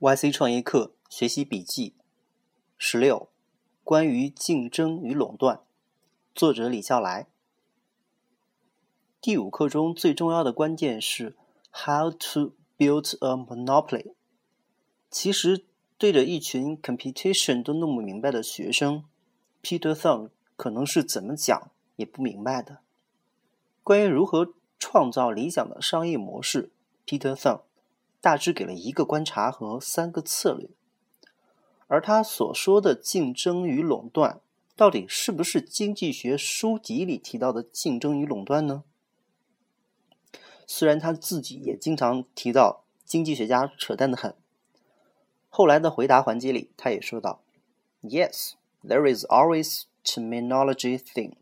YC 创业课学习笔记十六：关于竞争与垄断，作者李笑来。第五课中最重要的关键是 How to build a monopoly。其实对着一群 competition 都弄不明白的学生，Peter Thong 可能是怎么讲也不明白的。关于如何创造理想的商业模式，Peter Thong。大致给了一个观察和三个策略，而他所说的竞争与垄断，到底是不是经济学书籍里提到的竞争与垄断呢？虽然他自己也经常提到经济学家扯淡的很。后来的回答环节里，他也说道：“Yes, there is always terminology thing.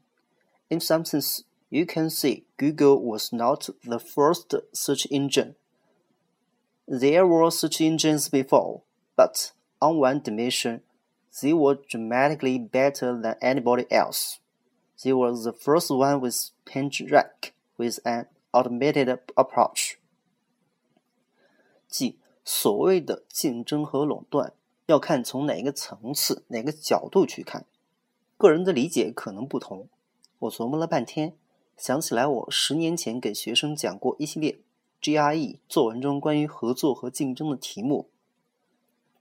In some sense, you can say Google was not the first search engine.” There were such engines before, but on one dimension, they were dramatically better than anybody else. They were the first one with PageRank with an automated approach. 即所谓的竞争和垄断，要看从哪个层次、哪个角度去看。个人的理解可能不同。我琢磨了半天，想起来我十年前给学生讲过一系列 GRE 作文中关于合作和竞争的题目。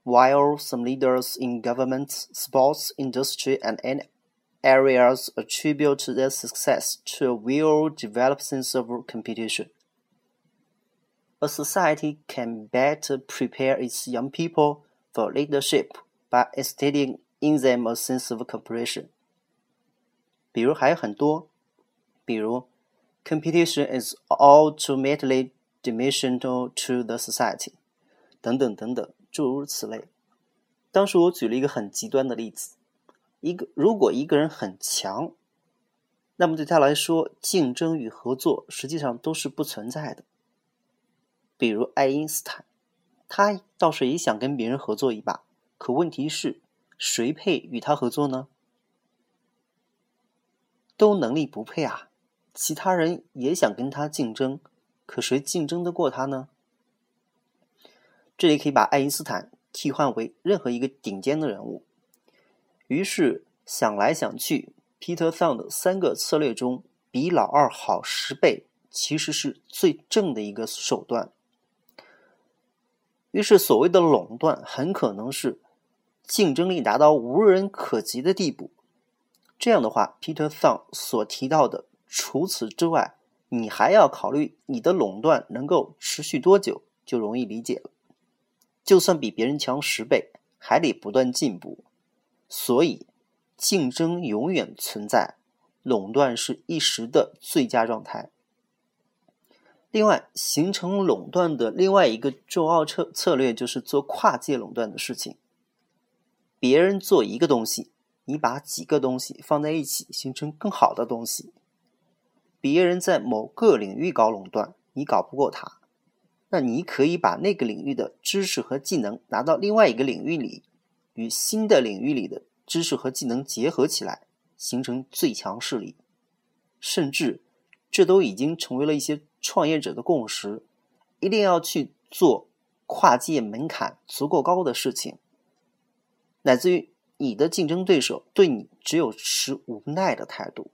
While some leaders in government, sports, industry, and any areas attribute their success to a well-developed sense of competition, a society can better prepare its young people for leadership by instilling in them a sense of cooperation. 比如还有很多，比如 competition is ultimately dimensional to the society，等等等等，诸如此类。当时我举了一个很极端的例子：一个如果一个人很强，那么对他来说，竞争与合作实际上都是不存在的。比如爱因斯坦，他倒是也想跟别人合作一把，可问题是，谁配与他合作呢？都能力不配啊！其他人也想跟他竞争。可谁竞争得过他呢？这里可以把爱因斯坦替换为任何一个顶尖的人物。于是想来想去，Peter Thong 的三个策略中，比老二好十倍，其实是最正的一个手段。于是所谓的垄断，很可能是竞争力达到无人可及的地步。这样的话，Peter Thong 所提到的，除此之外。你还要考虑你的垄断能够持续多久，就容易理解了。就算比别人强十倍，还得不断进步。所以，竞争永远存在，垄断是一时的最佳状态。另外，形成垄断的另外一个重要策策略就是做跨界垄断的事情。别人做一个东西，你把几个东西放在一起，形成更好的东西。别人在某个领域搞垄断，你搞不过他，那你可以把那个领域的知识和技能拿到另外一个领域里，与新的领域里的知识和技能结合起来，形成最强势力。甚至，这都已经成为了一些创业者的共识：一定要去做跨界门槛足够高的事情，乃至于你的竞争对手对你只有持无奈的态度。